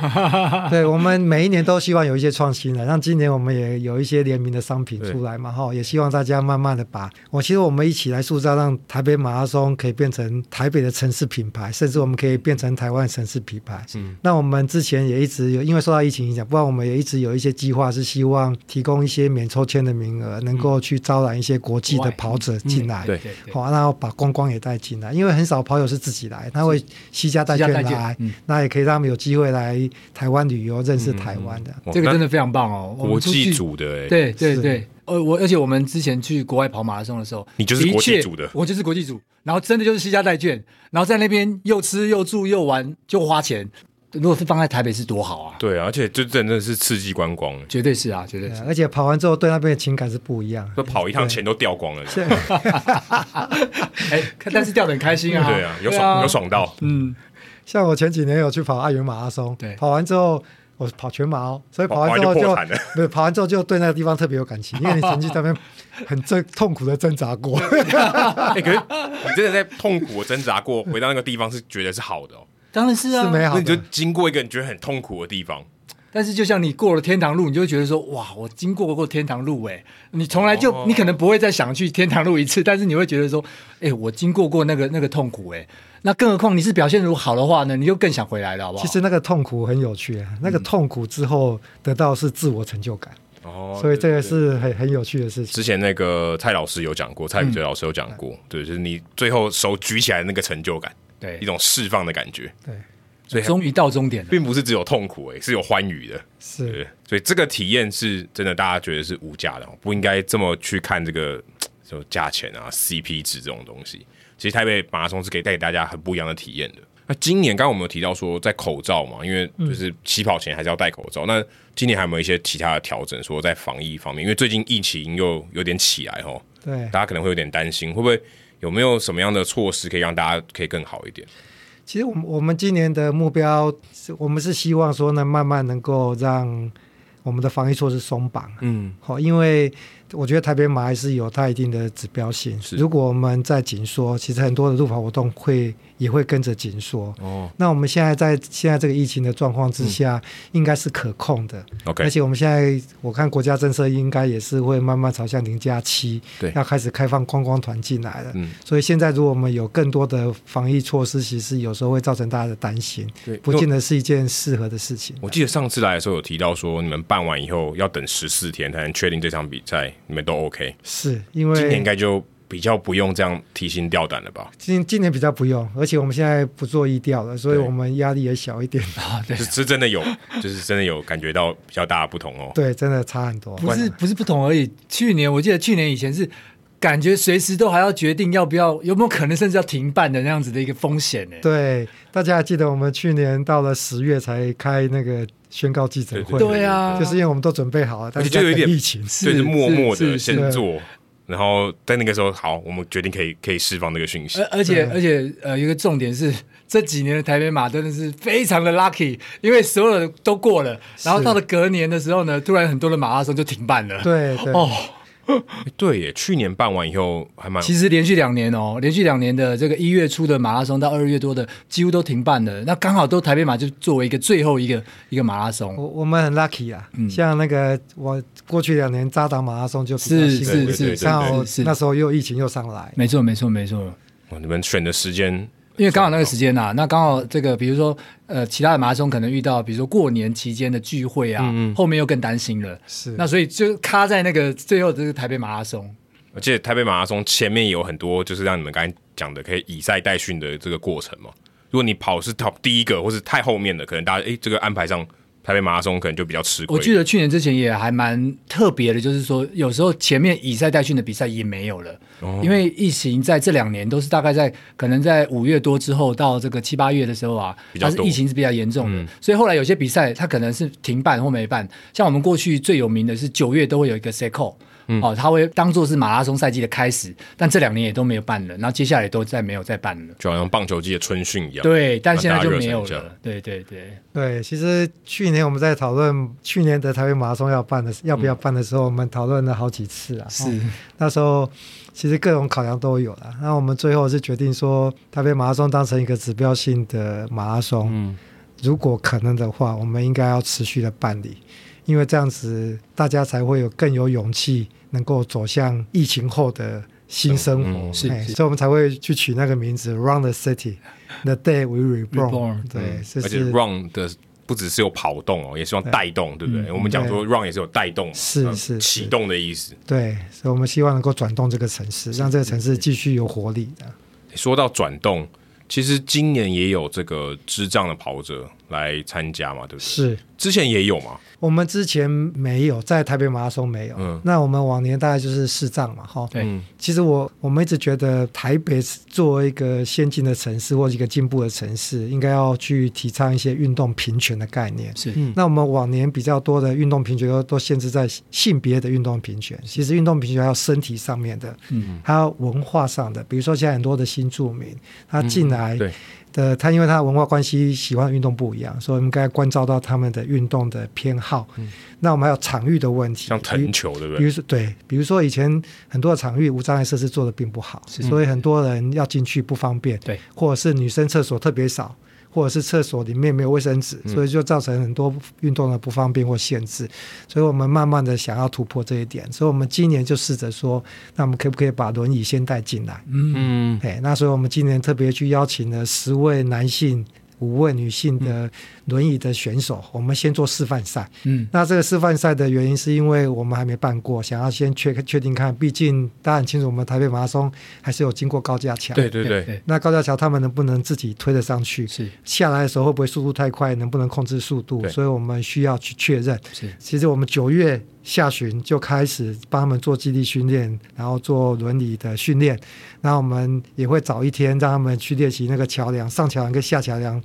对，我们每一年都希望有一些创新的，像今年我们也有一些联名的商品出来嘛，哈，也希望大家慢慢的把，我其实我们一起来塑造，让台北马拉松可以变成台北的城市品牌，甚至我们可以变成台湾城市品牌。嗯，那我们之前也一直有，因为受到疫情影响，不然我们也一直有一些计划，是希望提供一些免抽签的名额，能够去招揽一些国际的跑者进来，对，好，然后把观光也带进来，因为很少跑友是自己来，他会。西家带眷来，嗯、那也可以让他们有机会来台湾旅游，认识台湾的。这个真的非常棒哦！国际组的，哎，对对对，呃，我而且我们之前去国外跑马拉松的时候，你就是国际组的，我就是国际组，然后真的就是西家带眷，然后在那边又吃又住又玩就花钱。如果是放在台北是多好啊！对啊，而且就真的是刺激观光，绝对是啊，绝对是。而且跑完之后对那边的情感是不一样，就跑一趟钱都掉光了。哎，但是掉的很开心啊！对啊，有爽有爽到。嗯，像我前几年有去跑爱媛马拉松，对，跑完之后我跑全马哦，所以跑完之后就 对，跑完之后就对那个地方特别有感情，因为你曾经在那边很挣痛苦的挣扎过。哎，可是你真的在痛苦的挣扎过，回到那个地方是觉得是好的哦。当然是啊，是美好的。你就经过一个你觉得很痛苦的地方，但是就像你过了天堂路，你就会觉得说，哇，我经过过天堂路，哎，你从来就、哦、你可能不会再想去天堂路一次，但是你会觉得说，哎，我经过过那个那个痛苦，哎，那更何况你是表现如果好的话呢，你就更想回来了，好不好？其实那个痛苦很有趣啊，那个痛苦之后得到是自我成就感，哦、嗯，所以这个是很很有趣的事情。之前那个蔡老师有讲过，蔡宇哲老师有讲过，嗯、对，就是你最后手举起来的那个成就感。对，一种释放的感觉。对，所以终于到终点了，并不是只有痛苦，哎，是有欢愉的。是，所以这个体验是真的，大家觉得是无价的，不应该这么去看这个 就价钱啊、CP 值这种东西。其实台北马拉松是可以带给大家很不一样的体验的。那今年刚刚我们有提到说，在口罩嘛，因为就是起跑前还是要戴口罩。嗯、那今年还有没有一些其他的调整？说在防疫方面，因为最近疫情又有点起来哦，对，大家可能会有点担心，会不会？有没有什么样的措施可以让大家可以更好一点？其实我们我们今年的目标是，我们是希望说呢，慢慢能够让我们的防疫措施松绑。嗯，好，因为。我觉得台北马还是有它一定的指标性。是如果我们在紧缩，其实很多的路跑活动会也会跟着紧缩。哦，那我们现在在现在这个疫情的状况之下，嗯、应该是可控的。OK，而且我们现在我看国家政策应该也是会慢慢朝向零加七，对，要开始开放观光团进来了。嗯，所以现在如果我们有更多的防疫措施，其实有时候会造成大家的担心，对，不见得是一件适合的事情。我记得上次来的时候有提到说，你们办完以后要等十四天才能确定这场比赛。你们都 OK，是因为今年应该就比较不用这样提心吊胆了吧？今今年比较不用，而且我们现在不做疫调了，所以我们压力也小一点 啊。对，是真的有，就是真的有感觉到比较大的不同哦。对，真的差很多。不是不是不同而已。去年我记得去年以前是感觉随时都还要决定要不要，有没有可能甚至要停办的那样子的一个风险呢？对，大家还记得我们去年到了十月才开那个。宣告记者会，对啊，就是因为我们都准备好了，但是就有一点疫情，是默默的先做，然后在那个时候，好，我们决定可以可以释放那个讯息。而而且而且呃，一个重点是这几年的台北马真的是非常的 lucky，因为所有的都过了，然后到了隔年的时候呢，突然很多的马拉松就停办了。对对哦。对耶，去年办完以后还蛮……其实连续两年哦，连续两年的这个一月初的马拉松到二月多的几乎都停办了，那刚好都台北马就作为一个最后一个一个马拉松，我我们很 lucky 啊。嗯，像那个我过去两年扎达马拉松就是是是，刚好那时候又疫情又上来，没错没错没错。哦，你们选的时间。因为刚好那个时间呐、啊，那刚好这个，比如说呃，其他的马拉松可能遇到，比如说过年期间的聚会啊，后面又更担心了。是，那所以就卡在那个最后这个台北马拉松。而且台北马拉松前面有很多，就是让你们刚才讲的可以以赛代训的这个过程嘛。如果你跑是 top 第一个，或是太后面的，可能大家诶这个安排上。台北马拉松可能就比较吃亏。我记得去年之前也还蛮特别的，就是说有时候前面以赛代训的比赛也没有了，哦、因为疫情在这两年都是大概在可能在五月多之后到这个七八月的时候啊，它是疫情是比较严重的，嗯、所以后来有些比赛它可能是停办或没办。像我们过去最有名的是九月都会有一个 Seco 嗯、哦，他会当做是马拉松赛季的开始，但这两年也都没有办了，然后接下来都再没有再办了，就好像棒球季的春训一样。对，但现在就没有了。对对对对，其实去年我们在讨论去年的台北马拉松要办的要不要办的时候，嗯、我们讨论了好几次啊。是、哦、那时候其实各种考量都有了，那我们最后是决定说台北马拉松当成一个指标性的马拉松。嗯，如果可能的话，我们应该要持续的办理。因为这样子，大家才会有更有勇气，能够走向疫情后的新生活。嗯嗯、是，是，所以我们才会去取那个名字 “Run the City, the day we reborn”。对，而且 “Run” 的不只是有跑动哦，也希望带动，对，不对？嗯、我们讲说 “Run” 也是有带动，是是启动的意思。对，所以我们希望能够转动这个城市，让这个城市继续有活力的。说到转动，其实今年也有这个智障的跑者来参加嘛，对不对？是，之前也有嘛。我们之前没有在台北马拉松没有，嗯，那我们往年大概就是视障嘛，哈，对。其实我我们一直觉得台北作为一个先进的城市或者一个进步的城市，应该要去提倡一些运动平权的概念。是，那我们往年比较多的运动平权都都限制在性别的运动平权，其实运动平权还有身体上面的，嗯，还有文化上的，比如说现在很多的新住民他进来，对。的他因为他的文化关系喜欢运动不一样，所以我们应该关照到他们的运动的偏好。嗯、那我们还有场域的问题，像藤球对不对？比如说对，比如说以前很多的场域无障碍设施做的并不好，所以很多人要进去不方便。对，或者是女生厕所特别少。或者是厕所里面没有卫生纸，所以就造成很多运动的不方便或限制。所以我们慢慢的想要突破这一点，所以我们今年就试着说，那我们可不可以把轮椅先带进来？嗯，哎，那所以我们今年特别去邀请了十位男性。五位女性的轮椅的选手，嗯、我们先做示范赛。嗯，那这个示范赛的原因是因为我们还没办过，想要先确确定看。毕竟大家很清楚，我们台北马拉松还是有经过高架桥。对对对。那高架桥他们能不能自己推得上去？是。下来的时候会不会速度太快？能不能控制速度？所以我们需要去确认。是。其实我们九月。下旬就开始帮他们做基地训练，然后做轮椅的训练。那我们也会早一天让他们去练习那个桥梁，上桥梁跟下桥梁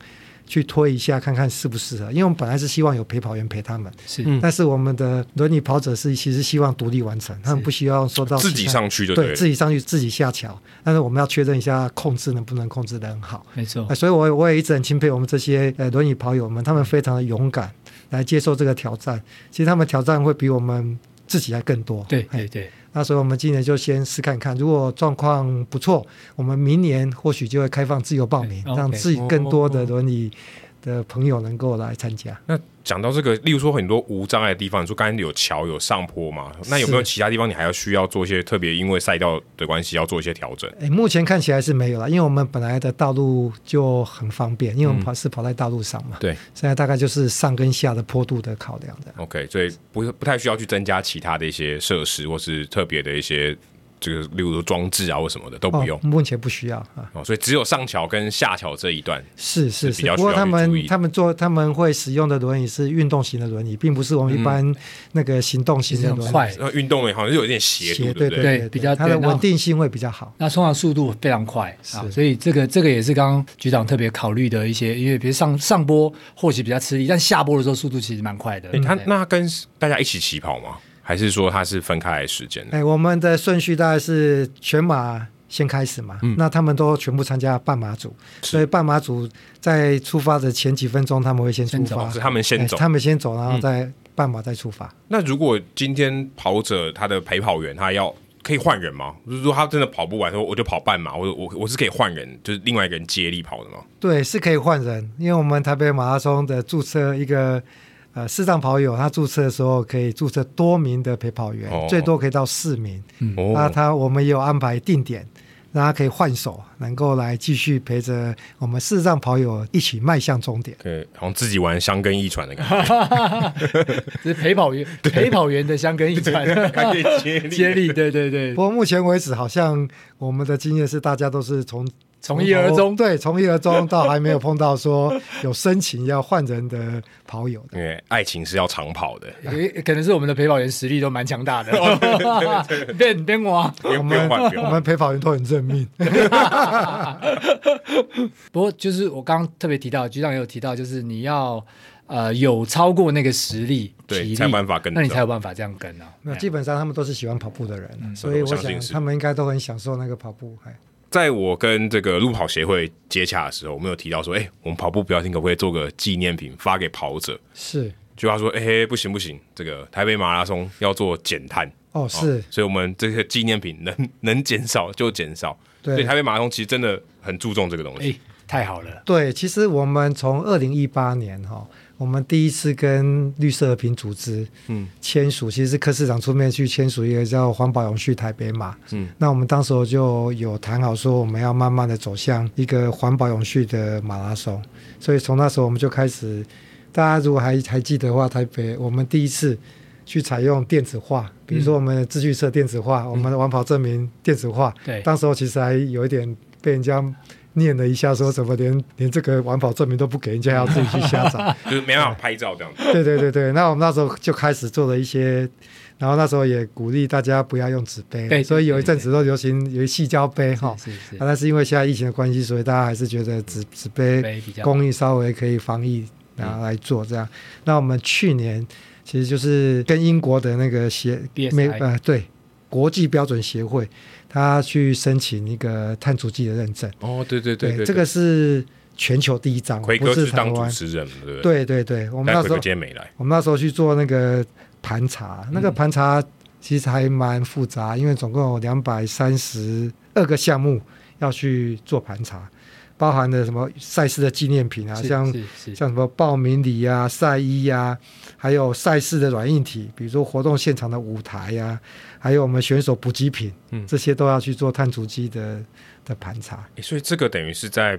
去推一下，看看适不适合。因为我们本来是希望有陪跑员陪他们，是。但是我们的轮椅跑者是其实希望独立完成，他们不需要说到自己上去就对，自己上去自己下桥。但是我们要确认一下控制能不能控制得很好，没错。所以我我也一直很钦佩我们这些呃轮椅跑友们，他们非常的勇敢。来接受这个挑战，其实他们挑战会比我们自己还更多。对对对，那所以我们今年就先试看看，如果状况不错，我们明年或许就会开放自由报名，让自己更多的轮椅的朋友能够来参加。那讲到这个，例如说很多无障碍的地方，你说刚才有桥有上坡嘛？那有没有其他地方你还要需要做一些特别，因为赛道的关系要做一些调整？诶，目前看起来是没有了，因为我们本来的道路就很方便，因为我们跑是跑在道路上嘛。对、嗯，现在大概就是上跟下的坡度的考量的。OK，所以不不太需要去增加其他的一些设施或是特别的一些。这个，例如说装置啊或什么的都不用，哦、目前不需要啊。哦，所以只有上桥跟下桥这一段是是是。不过他们他们做他们会使用的轮椅是运动型的轮椅，并不是我们一般那个行动型的轮椅。快、嗯，运动的好像是有点斜度，对对对，比较它的稳定性会比较好。那冲浪速度非常快啊，是所以这个这个也是刚刚局长特别考虑的一些，因为比如上上坡或许比较吃力，但下坡的时候速度其实蛮快的。他那他跟大家一起起跑吗？还是说它是分开来时间的？哎，我们的顺序大概是全马先开始嘛。嗯，那他们都全部参加半马组，所以半马组在出发的前几分钟他们会先出发，是他们先走，他们先走，然后再半马再出发。嗯。那如果今天跑者他的陪跑员他要可以换人吗？就是说他真的跑不完，说我就跑半马，我我我是可以换人，就是另外一个人接力跑的吗？对，是可以换人，因为我们台北马拉松的注册一个。呃，视障跑友他注册的时候可以注册多名的陪跑员，哦、最多可以到四名。嗯，那他我们也有安排定点，让他可以换手，能够来继续陪着我们视障跑友一起迈向终点。对，好像自己玩箱根一传的感觉，这是陪跑员 陪跑员的箱根一传，可以接力 接力。对对对。不过目前为止，好像我们的经验是大家都是从。从一而终，对，从一而终，到还没有碰到说有申请要换人的跑友的。因为爱情是要长跑的，也可能是我们的陪跑员实力都蛮强大的。变变我，我们我们陪跑员都很认命。不过就是我刚刚特别提到，局长也有提到，就是你要呃有超过那个实力，对，体力才有办法跟，那你才有办法这样跟啊。那基本上他们都是喜欢跑步的人，嗯、所以我想他们应该都很享受那个跑步。在我跟这个路跑协会接洽的时候，我们有提到说，哎、欸，我们跑步不要停，可不可以做个纪念品发给跑者？是，就他说，哎、欸，不行不行，这个台北马拉松要做减碳哦，是哦，所以我们这些纪念品能 能减少就减少。对，所以台北马拉松其实真的很注重这个东西。欸、太好了。对，其实我们从二零一八年哈。我们第一次跟绿色和平组织嗯。签署，其实是柯市长出面去签署一个叫环保永续台北马。嗯，那我们当时候就有谈好说，我们要慢慢的走向一个环保永续的马拉松，所以从那时候我们就开始，大家如果还还记得的话，台北我们第一次去采用电子化，比如说我们的秩序册电子化，嗯、我们的环保证明电子化，对，当时候其实还有一点被人家。念了一下，说什么连连这个完跑证明都不给人家，要自己去下载，就是没办法拍照这样子。对对对对，那我们那时候就开始做了一些，然后那时候也鼓励大家不要用纸杯，对，所以有一阵子都流行有细胶杯哈。是是，是。但是因为现在疫情的关系，所以大家还是觉得纸纸杯工艺稍微可以防疫，然后来做这样。那我们去年其实就是跟英国的那个协没呃对国际标准协会。他去申请一个碳足迹的认证。哦，对对对，这个是全球第一张，奎哥是当主持人，对不对？对对对，我们那时候今天没来。我们那时候去做那个盘查，那个盘查其实还蛮复杂，因为总共有两百三十二个项目要去做盘查。包含的什么赛事的纪念品啊，像像什么报名礼啊、赛衣啊，还有赛事的软硬体，比如说活动现场的舞台呀、啊，还有我们选手补给品，嗯，这些都要去做碳足迹的的盘查。所以这个等于是在。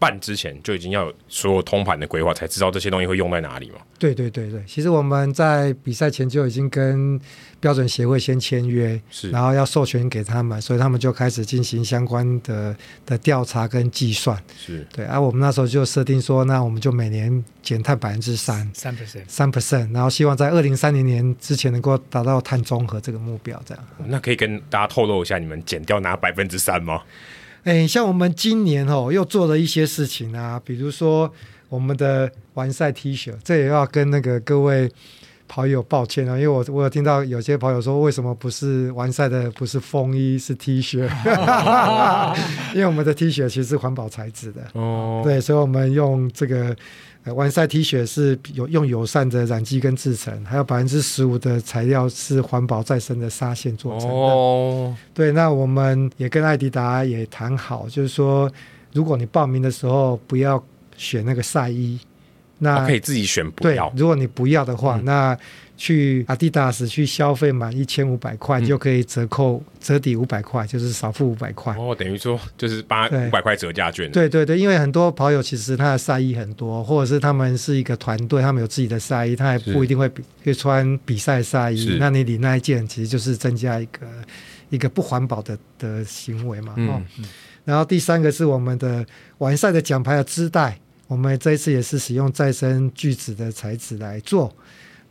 办之前就已经要有所有通盘的规划，才知道这些东西会用在哪里嘛？对对对对，其实我们在比赛前就已经跟标准协会先签约，是，然后要授权给他们，所以他们就开始进行相关的的调查跟计算。是对，而、啊、我们那时候就设定说，那我们就每年减碳百分之三，三 percent，三 percent，然后希望在二零三零年之前能够达到碳中和这个目标。这样，那可以跟大家透露一下，你们减掉哪百分之三吗？哎，像我们今年哦，又做了一些事情啊，比如说我们的完赛 T 恤，这也要跟那个各位跑友抱歉啊，因为我我有听到有些跑友说，为什么不是完赛的不是风衣是 T 恤？因为我们的 T 恤其实是环保材质的哦，对，所以我们用这个。完赛 T 恤是有用友善的染剂跟制成，还有百分之十五的材料是环保再生的纱线做成的。哦，对，那我们也跟艾迪达也谈好，就是说，如果你报名的时候不要选那个赛衣，那可以自己选不要。对，如果你不要的话，嗯、那。去阿迪达斯去消费满一千五百块，就可以折扣折抵五百块，就是少付五百块。哦，等于说就是八五百块折价券。对对对，因为很多跑友其实他的赛衣很多，或者是他们是一个团队，他们有自己的赛衣，他也不一定会比会穿比赛赛衣。那你领那一件，其实就是增加一个一个不环保的的行为嘛。嗯。然后第三个是我们的完赛的奖牌的织带，我们这一次也是使用再生聚酯的材质来做。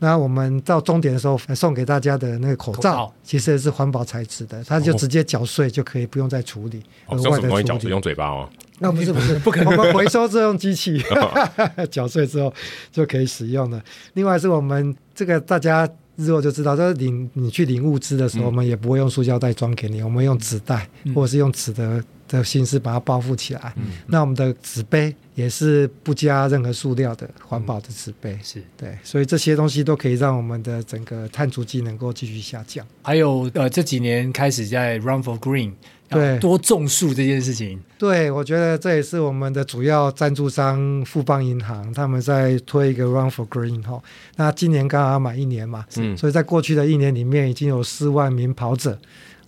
那我们到终点的时候送给大家的那个口罩，口罩其实也是环保材质的，它就直接搅碎就可以，不用再处理。额、哦、外的处理。用，用嘴巴哦？那不是不是 不可能，我们回收这用机器 搅碎之后就可以使用了。另外是我们这个大家日后就知道，就是领你去领物资的时候，嗯、我们也不会用塑胶袋装给你，我们用纸袋、嗯、或者是用纸的。的形式把它包覆起来，嗯，那我们的纸杯也是不加任何塑料的环保的纸杯，嗯，是。对，所以这些东西都可以让我们的整个碳足迹能够继续下降。还有呃，这几年开始在 Run for Green，对，多种树这件事情，对，我觉得这也是我们的主要赞助商富邦银行他们在推一个 Run for Green 哈，那今年刚好满一年嘛，嗯，所以在过去的一年里面已经有四万名跑者。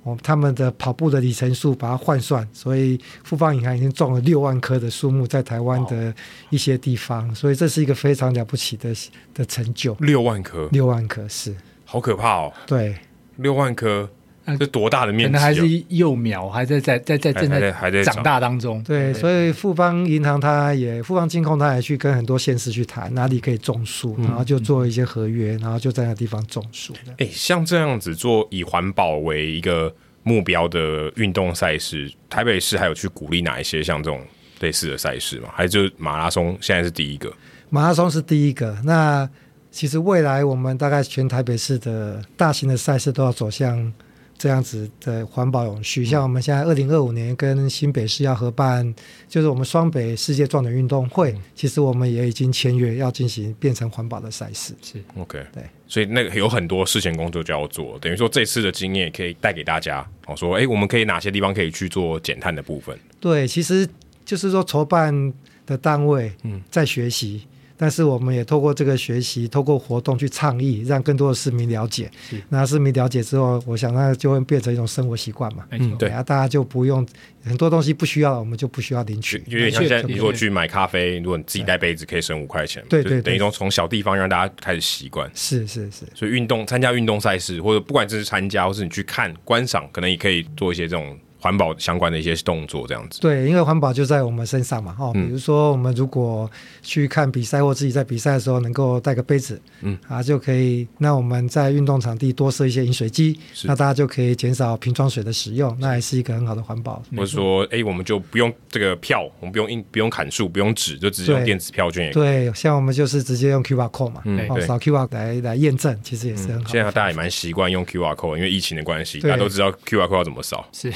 哦，他们的跑步的里程数把它换算，所以富邦银行已经种了六万棵的树木在台湾的一些地方，所以这是一个非常了不起的的成就。六万棵，六万棵是，好可怕哦。对，六万棵，这多大的面积？可能还是幼苗，还在在在在正在还在长大当中。对，所以富邦银行它也富邦金控，它也去跟很多县市去谈哪里可以种树，然后就做一些合约，然后就在那地方种树。哎，像这样子做以环保为一个目标的运动赛事，台北市还有去鼓励哪一些像这种类似的赛事吗？还是就是马拉松现在是第一个？马拉松是第一个。那其实未来我们大概全台北市的大型的赛事都要走向。这样子的环保永续，像我们现在二零二五年跟新北市要合办，就是我们双北世界壮年运动会，其实我们也已经签约要进行变成环保的赛事。是。OK，对，所以那个有很多事前工作就要做，等于说这次的经验可以带给大家，哦，说哎，我们可以哪些地方可以去做减碳的部分？对，其实就是说筹办的单位嗯。在学习。嗯但是我们也透过这个学习，透过活动去倡议，让更多的市民了解。那市民了解之后，我想那就会变成一种生活习惯嘛。嗯，对啊，大家就不用很多东西不需要，我们就不需要领取。因为像现在，你如果去买咖啡，如果你自己带杯子，可以省五块钱。对对，对，等于说从小地方让大家开始习惯。是是是。所以运动参加运动赛事，或者不管这是参加，或是你去看观赏，可能也可以做一些这种。环保相关的一些动作，这样子。对，因为环保就在我们身上嘛，哦，比如说我们如果去看比赛，或自己在比赛的时候能够带个杯子，嗯，啊，就可以。那我们在运动场地多设一些饮水机，那大家就可以减少瓶装水的使用，那也是一个很好的环保。或者说，哎，我们就不用这个票，我们不用印，不用砍树，不用纸，就直接用电子票券也可以。对，像我们就是直接用 QR code 嘛，嗯，扫 QR 来来验证，其实也是很好。现在大家也蛮习惯用 QR code，因为疫情的关系，大家都知道 QR code 要怎么扫。是。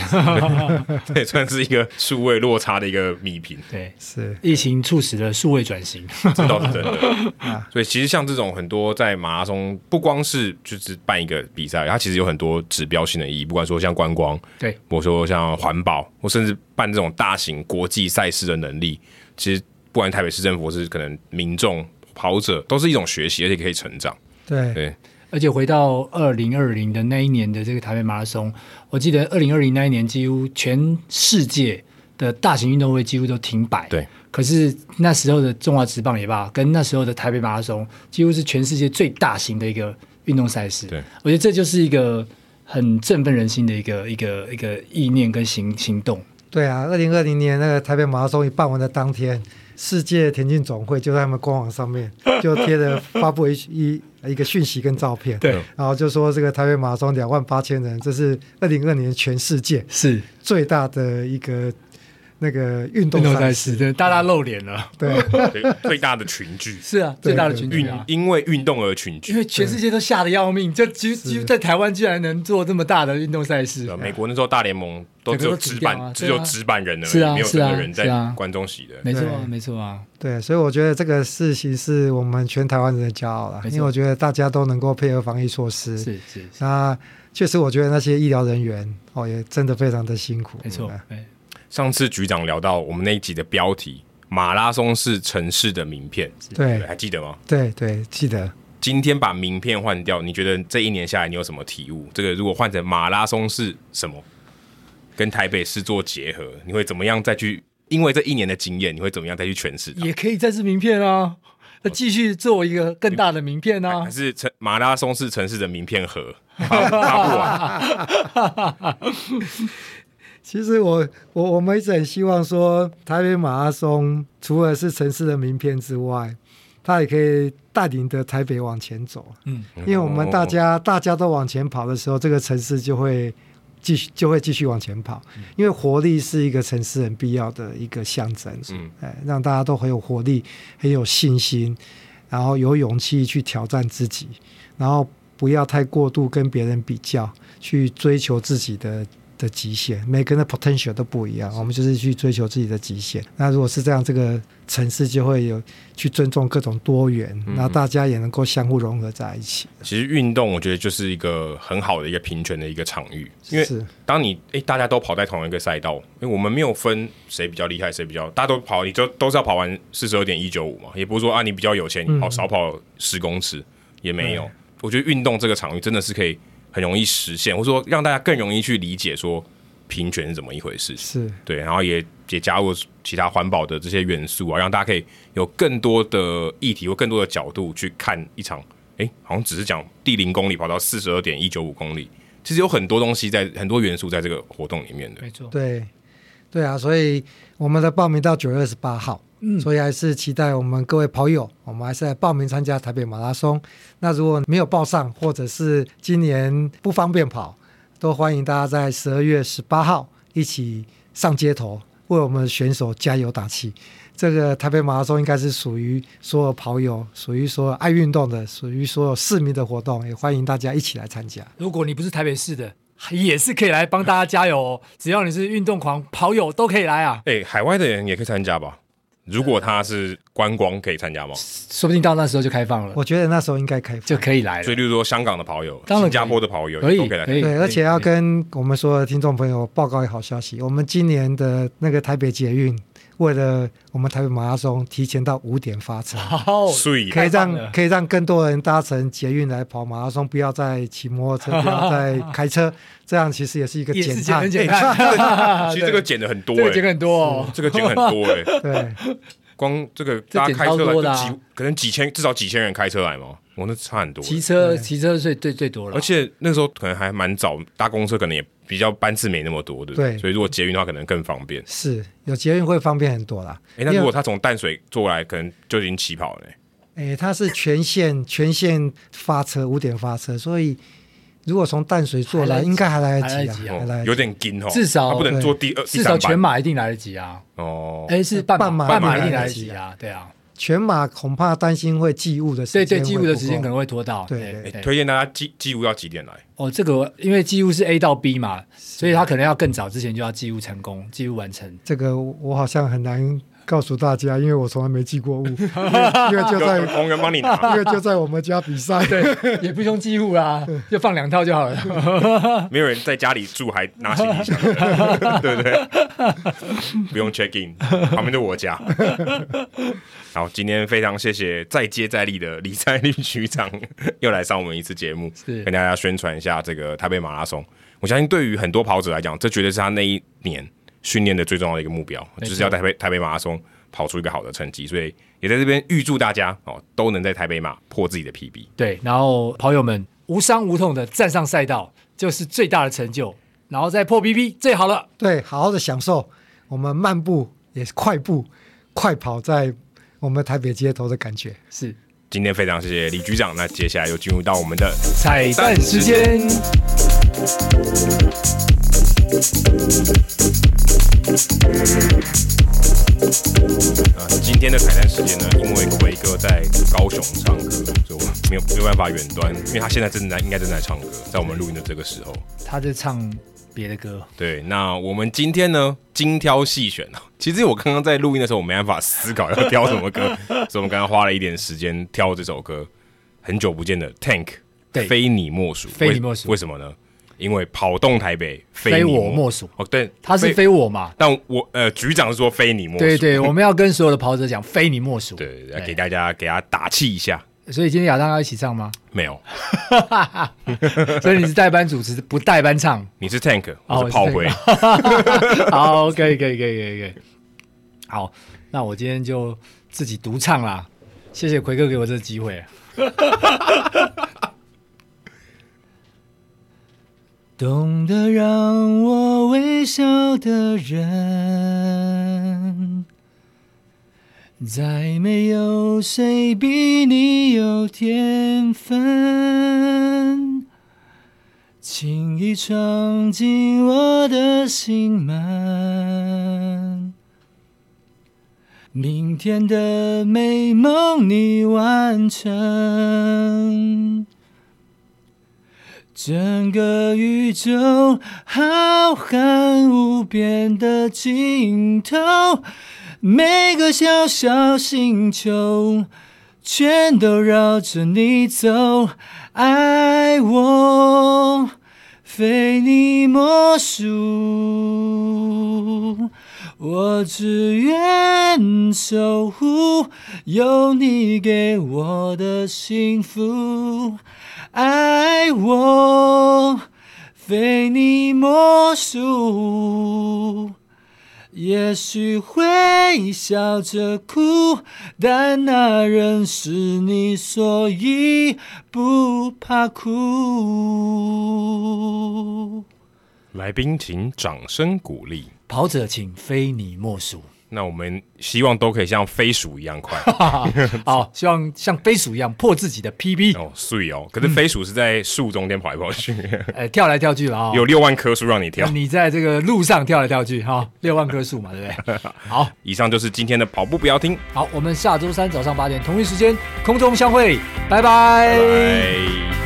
也算是一个数位落差的一个米平。对，是疫情促使了数位转型，这倒是真的。所以其实像这种很多在马拉松，不光是就是办一个比赛，它其实有很多指标性的意义。不管说像观光，对，我说像环保，或甚至办这种大型国际赛事的能力，其实不管台北市政府是可能民众跑者，都是一种学习，而且可以成长。对对。而且回到二零二零的那一年的这个台北马拉松，我记得二零二零那一年几乎全世界的大型运动会几乎都停摆。对。可是那时候的中华职棒也罢，跟那时候的台北马拉松几乎是全世界最大型的一个运动赛事。对。我觉得这就是一个很振奋人心的一个一个一个意念跟行行动。对啊，二零二零年那个台北马拉松一办完的当天。世界田径总会就在他们官网上面就贴着发布一一一个讯息跟照片，对，然后就说这个台北马拉松两万八千人，这是二零二年全世界是最大的一个。那个运动赛事，对，大大露脸了，对，最大的群聚，是啊，最大的群聚，因为运动而群聚，因为全世界都吓得要命，就几乎在台湾居然能做这么大的运动赛事。美国那时候大联盟都只有纸板，只有纸板人而已，没有真的人在观众席的，没错啊，没错啊，对，所以我觉得这个事情是我们全台湾人的骄傲了，因为我觉得大家都能够配合防疫措施，是是，那确实我觉得那些医疗人员哦也真的非常的辛苦，没错，上次局长聊到我们那一集的标题“马拉松是城市的名片”，对，还记得吗？对对，记得。今天把名片换掉，你觉得这一年下来你有什么体悟？这个如果换成马拉松是什么，跟台北市做结合，你会怎么样再去？因为这一年的经验，你会怎么样再去诠释？也可以再次名片啊，那继续做一个更大的名片啊，还是城马拉松是城市的名片盒？发不完。其实我我我们一直很希望说，台北马拉松除了是城市的名片之外，它也可以带领着台北往前走。嗯，因为我们大家大家都往前跑的时候，这个城市就会继续就会继续往前跑。因为活力是一个城市很必要的一个象征。嗯，哎，让大家都很有活力，很有信心，然后有勇气去挑战自己，然后不要太过度跟别人比较，去追求自己的。的极限，每个人的 potential 都不一样，我们就是去追求自己的极限。那如果是这样，这个城市就会有去尊重各种多元，那大家也能够相互融合在一起。其实运动，我觉得就是一个很好的一个平权的一个场域，因为当你诶大家都跑在同一个赛道，因为我们没有分谁比较厉害，谁比较，大家都跑，你就都是要跑完四十二点一九五嘛，也不是说啊你比较有钱，你跑少跑十公尺也没有。我觉得运动这个场域真的是可以。很容易实现，或者说让大家更容易去理解说平权是怎么一回事，是。对，然后也也加入其他环保的这些元素啊，让大家可以有更多的议题或更多的角度去看一场，哎，好像只是讲第零公里跑到四十二点一九五公里，其实有很多东西在很多元素在这个活动里面的，没错，对，对啊，所以我们的报名到九月二十八号。嗯，所以还是期待我们各位跑友，我们还是来报名参加台北马拉松。那如果没有报上，或者是今年不方便跑，都欢迎大家在十二月十八号一起上街头为我们的选手加油打气。这个台北马拉松应该是属于所有跑友、属于所有爱运动的、属于所有市民的活动，也欢迎大家一起来参加。如果你不是台北市的，也是可以来帮大家加油哦。只要你是运动狂跑友，都可以来啊。哎，海外的人也可以参加吧？如果他是观光，可以参加吗？说不定到那时候就开放了。我觉得那时候应该开放就可以来了。所以，例如说香港的跑友、新加坡的跑友，可以，都可以来。对，而且要跟我们所有的听众朋友报告一个好消息：我们今年的那个台北捷运。为了我们台北马拉松，提前到五点发车，所以可以让可以让更多人搭乘捷运来跑马拉松，不要再骑摩托车，不要再开车，这样其实也是一个减碳。减碳，其实这个减的很多，减很多，这个减很多哎。对，光这个大家开车来几，可能几千至少几千人开车来嘛，我那差很多。骑车骑车最最最多了，而且那时候可能还蛮早，搭公车可能也。比较班次没那么多，对不对？所以如果捷运的话，可能更方便。是有捷运会方便很多啦。哎，那如果他从淡水坐来，可能就已经起跑了。哎，他是全线全线发车，五点发车，所以如果从淡水坐来，应该还来得及啊，还来有点紧哦。至少他不能坐第二，至少全马一定来得及啊。哦，哎，是半马，半马一定来得及啊，对啊。全马恐怕担心会寄物的时间，对对，寄物的时间可能会拖到。对，推荐大家寄寄物要几点来？哦，这个因为寄物是 A 到 B 嘛，所以他可能要更早之前就要寄物成功，寄物完成。这个我好像很难告诉大家，因为我从来没寄过物，因为就在红人帮你拿，因为就在我们家比赛，对，也不用寄雾啊，就放两套就好了。没有人在家里住还拿行李箱，对不对？不用 check in，旁边就我家。好，今天非常谢谢再接再厉的李在立局长又来上我们一次节目，是跟大家宣传一下这个台北马拉松。我相信对于很多跑者来讲，这绝对是他那一年。训练的最重要的一个目标，就是要在台北台北马拉松跑出一个好的成绩，所以也在这边预祝大家哦都能在台北马破自己的 PB。对，然后跑友们无伤无痛的站上赛道，就是最大的成就，然后再破 PB 最好了。对，好好的享受我们漫步也是快步快跑在我们台北街头的感觉。是，今天非常谢谢李局长，那接下来又进入到我们的彩蛋时间。啊，今天的彩蛋时间呢，因为奎哥在高雄唱歌，就没有没有办法远端，因为他现在正在应该正在唱歌，在我们录音的这个时候，他在唱别的歌。对，那我们今天呢，精挑细选啊，其实我刚刚在录音的时候，我没办法思考要挑什么歌，所以我们刚刚花了一点时间挑这首歌，很久不见的 Tank，对，非你莫属，非你莫属，为什么呢？因为跑动台北非，非我莫属哦，对，他是非我嘛，但我呃局长是说非你莫属，对对，我们要跟所有的跑者讲 非你莫属，对，来给大家给他打气一下。所以今天亚当要一起唱吗？没有，所以你是代班主持，不代班唱。你是 Tank，我是炮灰。好，可以可以可以可以可以。好，那我今天就自己独唱啦。谢谢奎哥给我这个机会。懂得让我微笑的人，再没有谁比你有天分，轻易闯进我的心门，明天的美梦你完成。整个宇宙浩瀚无边的尽头，每个小小星球全都绕着你走，爱我非你莫属，我只愿守护有你给我的幸福。爱我非你莫属，也许会笑着哭，但那人是你，所以不怕哭。来宾请掌声鼓励，跑者请非你莫属。那我们希望都可以像飞鼠一样快。好，希望像飞鼠一样破自己的 PB。哦，碎哦！可是飞鼠是在树中间跑来跑去，哎、嗯，跳来跳去了啊！有六万棵树让你跳，你在这个路上跳来跳去哈，六万棵树嘛，对不对？好，以上就是今天的跑步不要听。好，我们下周三早上八点同一时间空中相会，拜拜。拜拜。